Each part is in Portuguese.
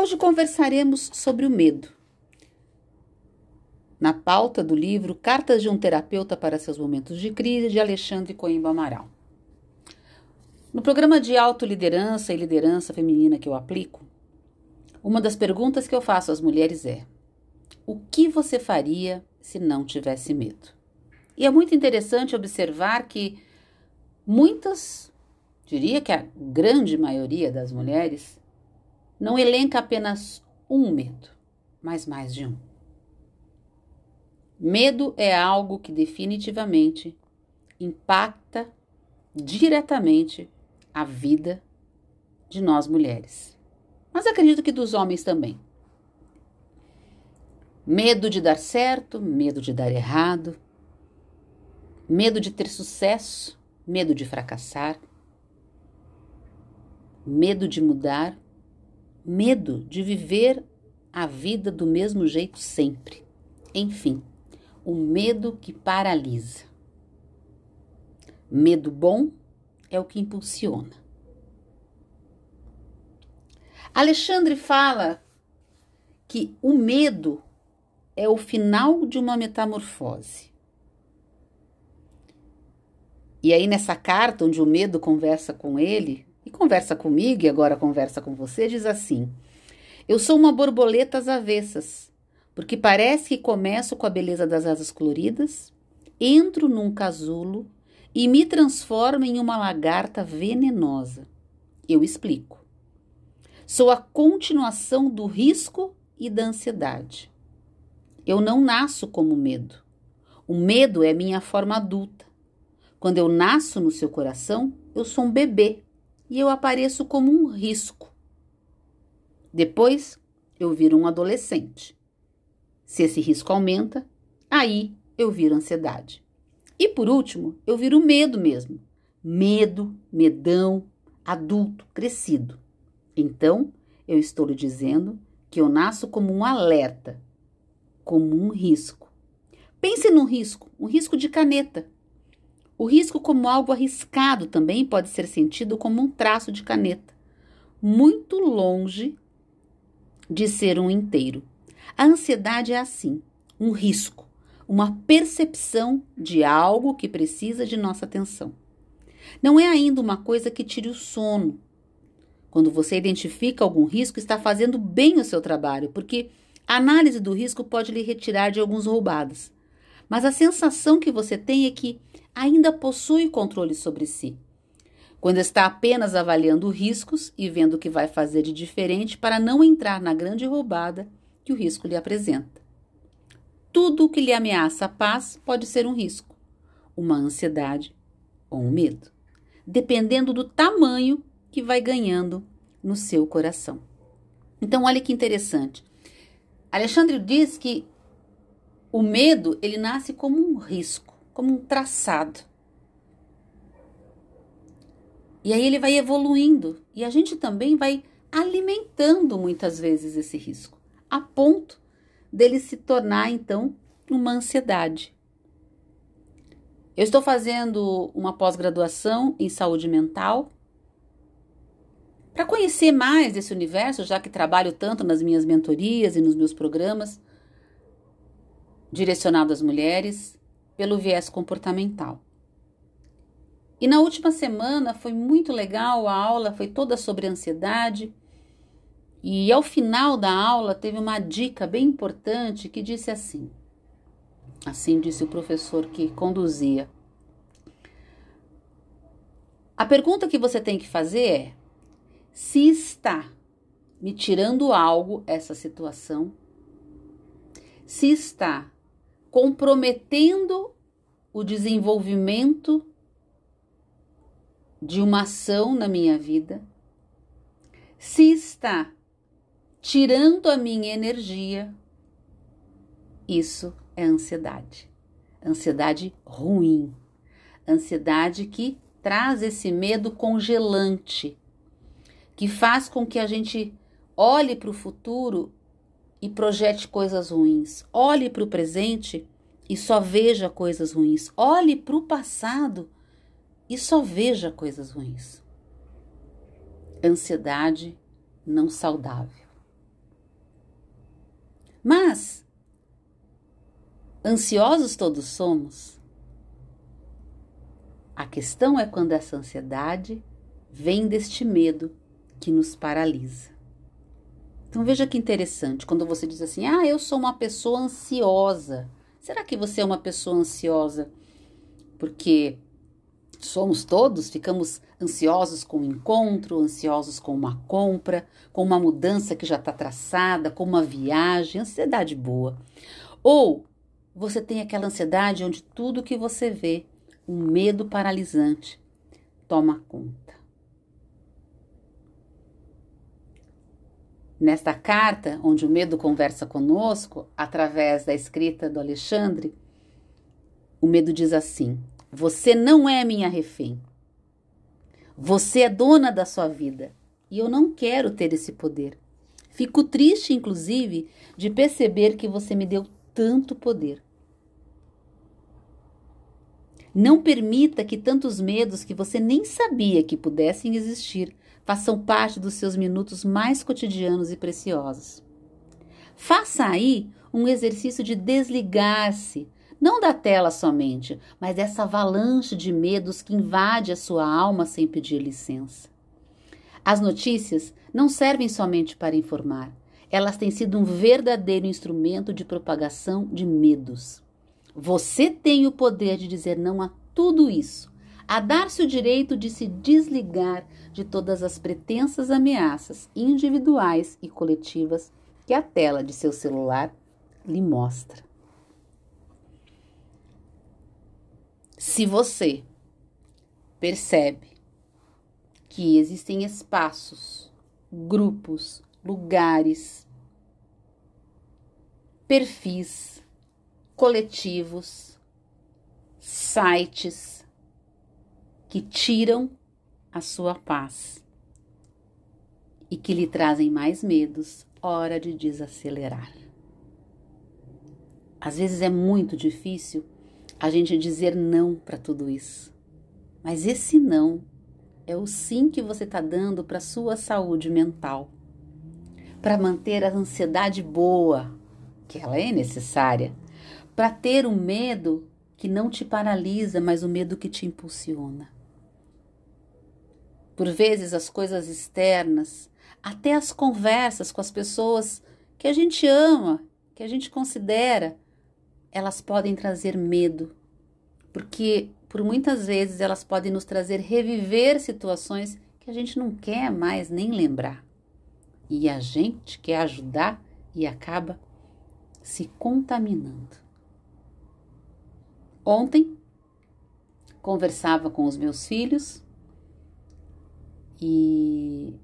Hoje conversaremos sobre o medo. Na pauta do livro Cartas de um Terapeuta para seus Momentos de Crise, de Alexandre Coimbra Amaral. No programa de autoliderança e liderança feminina que eu aplico, uma das perguntas que eu faço às mulheres é: o que você faria se não tivesse medo? E é muito interessante observar que muitas, diria que a grande maioria das mulheres, não elenca apenas um medo, mas mais de um. Medo é algo que definitivamente impacta diretamente a vida de nós mulheres. Mas acredito que dos homens também. Medo de dar certo, medo de dar errado, medo de ter sucesso, medo de fracassar, medo de mudar, medo de viver a vida do mesmo jeito sempre. Enfim, o medo que paralisa. Medo bom é o que impulsiona. Alexandre fala que o medo é o final de uma metamorfose. E aí, nessa carta, onde o medo conversa com ele, e conversa comigo, e agora conversa com você, diz assim: Eu sou uma borboleta às avessas, porque parece que começo com a beleza das asas coloridas, entro num casulo e me transformo em uma lagarta venenosa. Eu explico. Sou a continuação do risco e da ansiedade. Eu não nasço como medo. O medo é minha forma adulta. Quando eu nasço no seu coração, eu sou um bebê e eu apareço como um risco. Depois, eu viro um adolescente. Se esse risco aumenta, aí eu viro ansiedade. E por último, eu viro medo mesmo. Medo, medão, adulto, crescido. Então, eu estou lhe dizendo que eu nasço como um alerta, como um risco. Pense num risco, um risco de caneta. O risco, como algo arriscado, também pode ser sentido como um traço de caneta, muito longe de ser um inteiro. A ansiedade é assim, um risco, uma percepção de algo que precisa de nossa atenção. Não é ainda uma coisa que tire o sono, quando você identifica algum risco, está fazendo bem o seu trabalho, porque a análise do risco pode lhe retirar de alguns roubados. Mas a sensação que você tem é que ainda possui controle sobre si. Quando está apenas avaliando riscos e vendo o que vai fazer de diferente para não entrar na grande roubada que o risco lhe apresenta. Tudo o que lhe ameaça a paz pode ser um risco, uma ansiedade ou um medo, dependendo do tamanho que vai ganhando no seu coração. Então, olha que interessante. Alexandre diz que o medo ele nasce como um risco, como um traçado. E aí ele vai evoluindo e a gente também vai alimentando muitas vezes esse risco, a ponto dele se tornar então uma ansiedade. Eu estou fazendo uma pós-graduação em saúde mental para conhecer mais desse universo, já que trabalho tanto nas minhas mentorias e nos meus programas direcionados às mulheres, pelo viés comportamental. E na última semana foi muito legal, a aula foi toda sobre ansiedade. E ao final da aula teve uma dica bem importante que disse assim: assim disse o professor que conduzia. A pergunta que você tem que fazer é: se está me tirando algo essa situação, se está comprometendo o desenvolvimento de uma ação na minha vida, se está tirando a minha energia, isso é ansiedade. Ansiedade ruim. Ansiedade que traz esse medo congelante que faz com que a gente olhe para o futuro e projete coisas ruins, olhe para o presente e só veja coisas ruins, olhe para o passado e só veja coisas ruins. Ansiedade não saudável. Mas, ansiosos todos somos. A questão é quando essa ansiedade vem deste medo que nos paralisa. Então veja que interessante, quando você diz assim: "Ah, eu sou uma pessoa ansiosa". Será que você é uma pessoa ansiosa porque somos todos, ficamos ansiosos com o um encontro, ansiosos com uma compra, com uma mudança que já está traçada, com uma viagem, ansiedade boa. Ou você tem aquela ansiedade onde tudo que você vê, um medo paralisante, toma conta. Nesta carta, onde o medo conversa conosco, através da escrita do Alexandre, o medo diz assim: Você não é minha refém. Você é dona da sua vida e eu não quero ter esse poder. Fico triste, inclusive, de perceber que você me deu tanto poder. Não permita que tantos medos que você nem sabia que pudessem existir façam parte dos seus minutos mais cotidianos e preciosos. Faça aí um exercício de desligar-se, não da tela somente, mas dessa avalanche de medos que invade a sua alma sem pedir licença. As notícias não servem somente para informar, elas têm sido um verdadeiro instrumento de propagação de medos. Você tem o poder de dizer não a tudo isso a dar-se o direito de se desligar de todas as pretensas ameaças individuais e coletivas que a tela de seu celular lhe mostra. Se você percebe que existem espaços, grupos, lugares, perfis, coletivos, sites, que tiram a sua paz e que lhe trazem mais medos, hora de desacelerar. Às vezes é muito difícil a gente dizer não para tudo isso, mas esse não é o sim que você está dando para sua saúde mental, para manter a ansiedade boa, que ela é necessária, para ter um medo que não te paralisa, mas o medo que te impulsiona. Por vezes, as coisas externas, até as conversas com as pessoas que a gente ama, que a gente considera, elas podem trazer medo, porque por muitas vezes elas podem nos trazer reviver situações que a gente não quer mais nem lembrar. E a gente quer ajudar e acaba se contaminando. Ontem conversava com os meus filhos e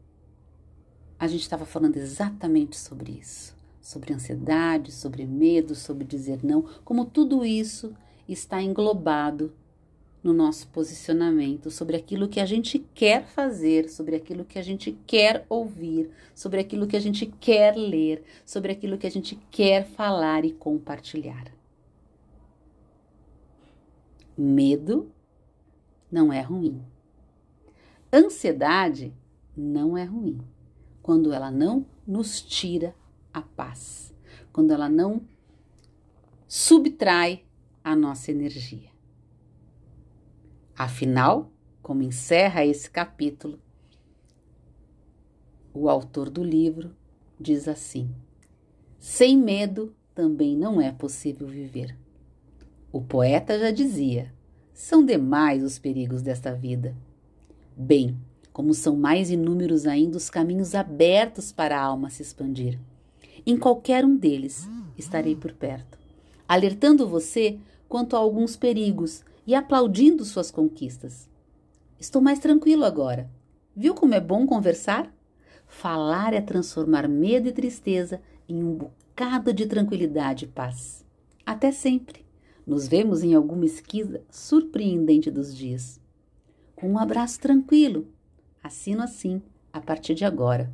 a gente estava falando exatamente sobre isso, sobre ansiedade, sobre medo, sobre dizer não, como tudo isso está englobado no nosso posicionamento sobre aquilo que a gente quer fazer, sobre aquilo que a gente quer ouvir, sobre aquilo que a gente quer ler, sobre aquilo que a gente quer falar e compartilhar. Medo não é ruim. Ansiedade não é ruim quando ela não nos tira a paz, quando ela não subtrai a nossa energia. Afinal, como encerra esse capítulo, o autor do livro diz assim: sem medo também não é possível viver. O poeta já dizia: são demais os perigos desta vida Bem, como são mais inúmeros ainda os caminhos abertos para a alma se expandir. Em qualquer um deles estarei por perto, alertando você quanto a alguns perigos e aplaudindo suas conquistas. Estou mais tranquilo agora. Viu como é bom conversar? Falar é transformar medo e tristeza em um bocado de tranquilidade e paz. Até sempre. Nos vemos em alguma esquisa surpreendente dos dias com um abraço tranquilo. Assino assim, a partir de agora,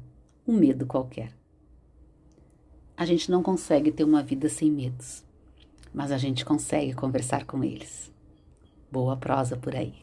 um medo qualquer. A gente não consegue ter uma vida sem medos, mas a gente consegue conversar com eles. Boa prosa por aí.